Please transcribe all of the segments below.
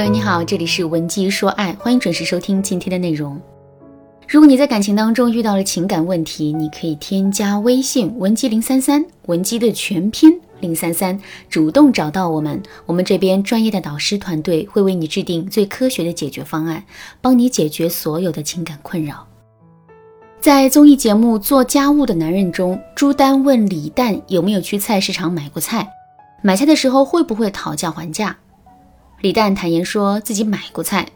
朋友你好，这里是文姬说爱，欢迎准时收听今天的内容。如果你在感情当中遇到了情感问题，你可以添加微信文姬零三三，文姬的全拼零三三，主动找到我们，我们这边专业的导师团队会为你制定最科学的解决方案，帮你解决所有的情感困扰。在综艺节目《做家务的男人》中，朱丹问李诞有没有去菜市场买过菜，买菜的时候会不会讨价还价？李诞坦言说自己买过菜，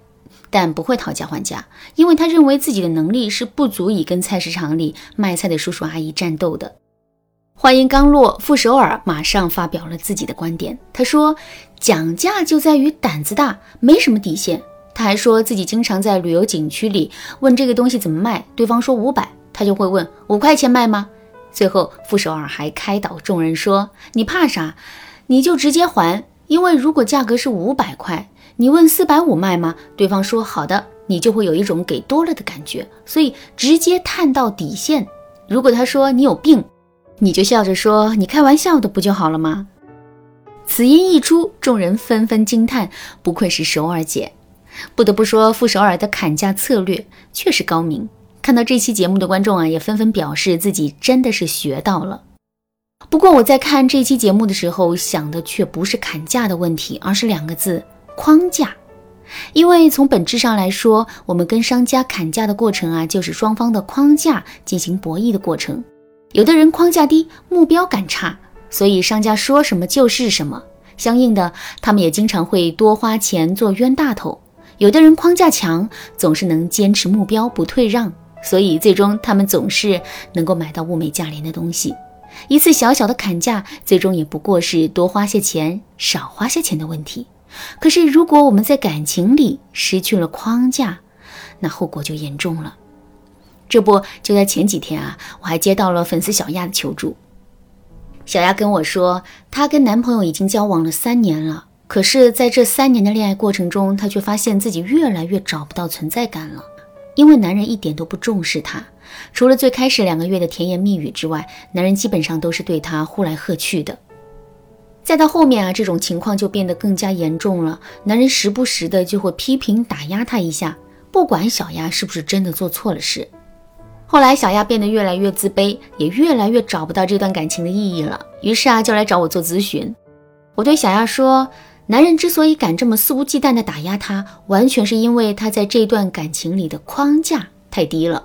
但不会讨价还价，因为他认为自己的能力是不足以跟菜市场里卖菜的叔叔阿姨战斗的。话音刚落，傅首尔马上发表了自己的观点。他说：“讲价就在于胆子大，没什么底线。”他还说自己经常在旅游景区里问这个东西怎么卖，对方说五百，他就会问五块钱卖吗？最后傅首尔还开导众人说：“你怕啥？你就直接还。”因为如果价格是五百块，你问四百五卖吗？对方说好的，你就会有一种给多了的感觉，所以直接探到底线。如果他说你有病，你就笑着说你开玩笑的不就好了吗？此音一出，众人纷纷惊叹，不愧是首尔姐。不得不说，傅首尔的砍价策略确实高明。看到这期节目的观众啊，也纷纷表示自己真的是学到了。不过我在看这期节目的时候，想的却不是砍价的问题，而是两个字：框架。因为从本质上来说，我们跟商家砍价的过程啊，就是双方的框架进行博弈的过程。有的人框架低，目标感差，所以商家说什么就是什么，相应的，他们也经常会多花钱做冤大头。有的人框架强，总是能坚持目标不退让，所以最终他们总是能够买到物美价廉的东西。一次小小的砍价，最终也不过是多花些钱、少花些钱的问题。可是，如果我们在感情里失去了框架，那后果就严重了。这不，就在前几天啊，我还接到了粉丝小亚的求助。小亚跟我说，她跟男朋友已经交往了三年了，可是在这三年的恋爱过程中，她却发现自己越来越找不到存在感了，因为男人一点都不重视她。除了最开始两个月的甜言蜜语之外，男人基本上都是对她呼来喝去的。再到后面啊，这种情况就变得更加严重了。男人时不时的就会批评打压她一下，不管小丫是不是真的做错了事。后来小丫变得越来越自卑，也越来越找不到这段感情的意义了。于是啊，就来找我做咨询。我对小丫说，男人之所以敢这么肆无忌惮的打压她，完全是因为他在这段感情里的框架太低了。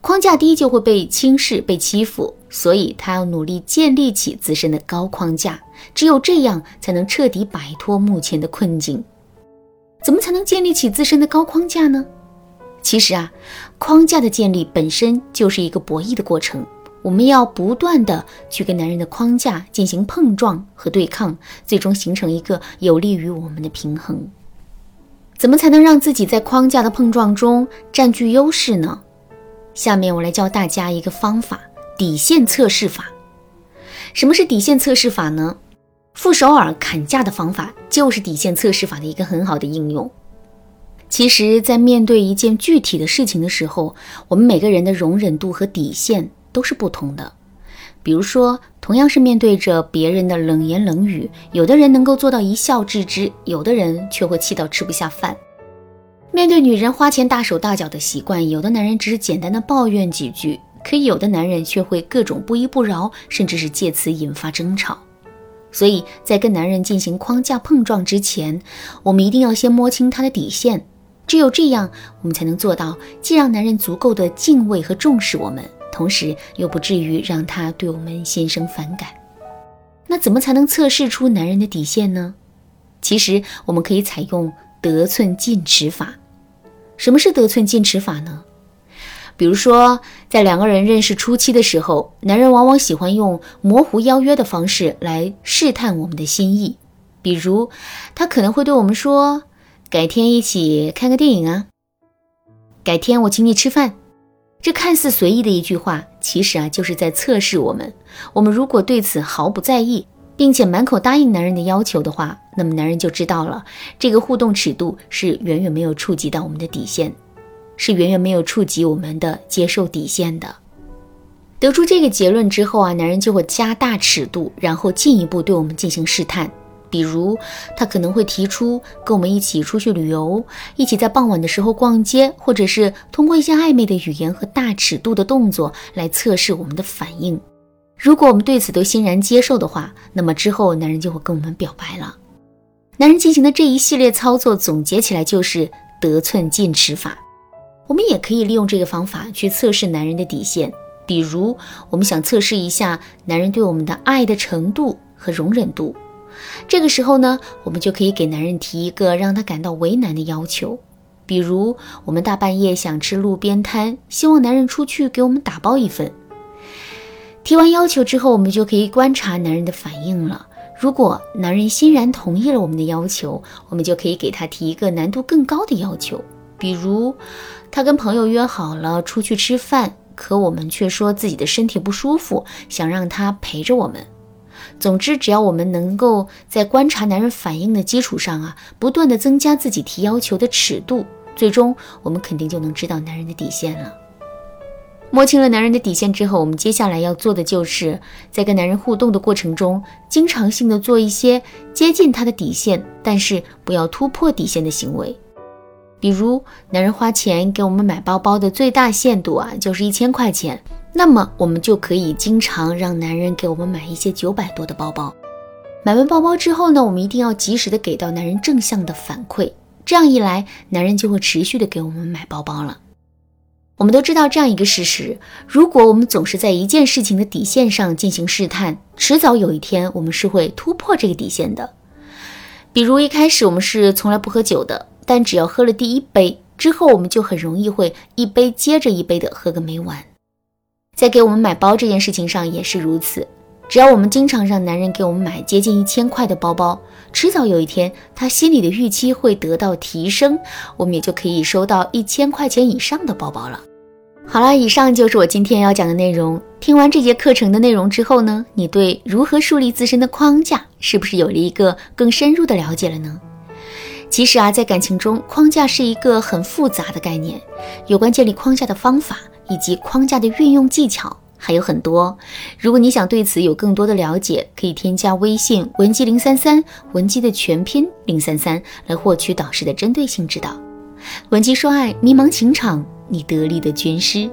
框架低就会被轻视、被欺负，所以他要努力建立起自身的高框架，只有这样才能彻底摆脱目前的困境。怎么才能建立起自身的高框架呢？其实啊，框架的建立本身就是一个博弈的过程，我们要不断的去跟男人的框架进行碰撞和对抗，最终形成一个有利于我们的平衡。怎么才能让自己在框架的碰撞中占据优势呢？下面我来教大家一个方法——底线测试法。什么是底线测试法呢？傅首尔砍价的方法就是底线测试法的一个很好的应用。其实，在面对一件具体的事情的时候，我们每个人的容忍度和底线都是不同的。比如说，同样是面对着别人的冷言冷语，有的人能够做到一笑置之，有的人却会气到吃不下饭。面对女人花钱大手大脚的习惯，有的男人只是简单的抱怨几句，可有的男人却会各种不依不饶，甚至是借此引发争吵。所以在跟男人进行框架碰撞之前，我们一定要先摸清他的底线，只有这样，我们才能做到既让男人足够的敬畏和重视我们，同时又不至于让他对我们心生反感。那怎么才能测试出男人的底线呢？其实我们可以采用得寸进尺法。什么是得寸进尺法呢？比如说，在两个人认识初期的时候，男人往往喜欢用模糊邀约的方式来试探我们的心意。比如，他可能会对我们说：“改天一起看个电影啊，改天我请你吃饭。”这看似随意的一句话，其实啊就是在测试我们。我们如果对此毫不在意，并且满口答应男人的要求的话，那么男人就知道了，这个互动尺度是远远没有触及到我们的底线，是远远没有触及我们的接受底线的。得出这个结论之后啊，男人就会加大尺度，然后进一步对我们进行试探。比如，他可能会提出跟我们一起出去旅游，一起在傍晚的时候逛街，或者是通过一些暧昧的语言和大尺度的动作来测试我们的反应。如果我们对此都欣然接受的话，那么之后男人就会跟我们表白了。男人进行的这一系列操作，总结起来就是得寸进尺法。我们也可以利用这个方法去测试男人的底线，比如我们想测试一下男人对我们的爱的程度和容忍度。这个时候呢，我们就可以给男人提一个让他感到为难的要求，比如我们大半夜想吃路边摊，希望男人出去给我们打包一份。提完要求之后，我们就可以观察男人的反应了。如果男人欣然同意了我们的要求，我们就可以给他提一个难度更高的要求，比如他跟朋友约好了出去吃饭，可我们却说自己的身体不舒服，想让他陪着我们。总之，只要我们能够在观察男人反应的基础上啊，不断的增加自己提要求的尺度，最终我们肯定就能知道男人的底线了。摸清了男人的底线之后，我们接下来要做的就是在跟男人互动的过程中，经常性的做一些接近他的底线，但是不要突破底线的行为。比如，男人花钱给我们买包包的最大限度啊，就是一千块钱。那么我们就可以经常让男人给我们买一些九百多的包包。买完包包之后呢，我们一定要及时的给到男人正向的反馈。这样一来，男人就会持续的给我们买包包了。我们都知道这样一个事实：如果我们总是在一件事情的底线上进行试探，迟早有一天我们是会突破这个底线的。比如一开始我们是从来不喝酒的，但只要喝了第一杯之后，我们就很容易会一杯接着一杯的喝个没完。在给我们买包这件事情上也是如此，只要我们经常让男人给我们买接近一千块的包包，迟早有一天他心里的预期会得到提升，我们也就可以收到一千块钱以上的包包了。好了，以上就是我今天要讲的内容。听完这节课程的内容之后呢，你对如何树立自身的框架是不是有了一个更深入的了解了呢？其实啊，在感情中，框架是一个很复杂的概念，有关建立框架的方法。以及框架的运用技巧还有很多。如果你想对此有更多的了解，可以添加微信文姬零三三，文姬的全拼零三三，来获取导师的针对性指导。文姬说爱，迷茫情场，你得力的军师。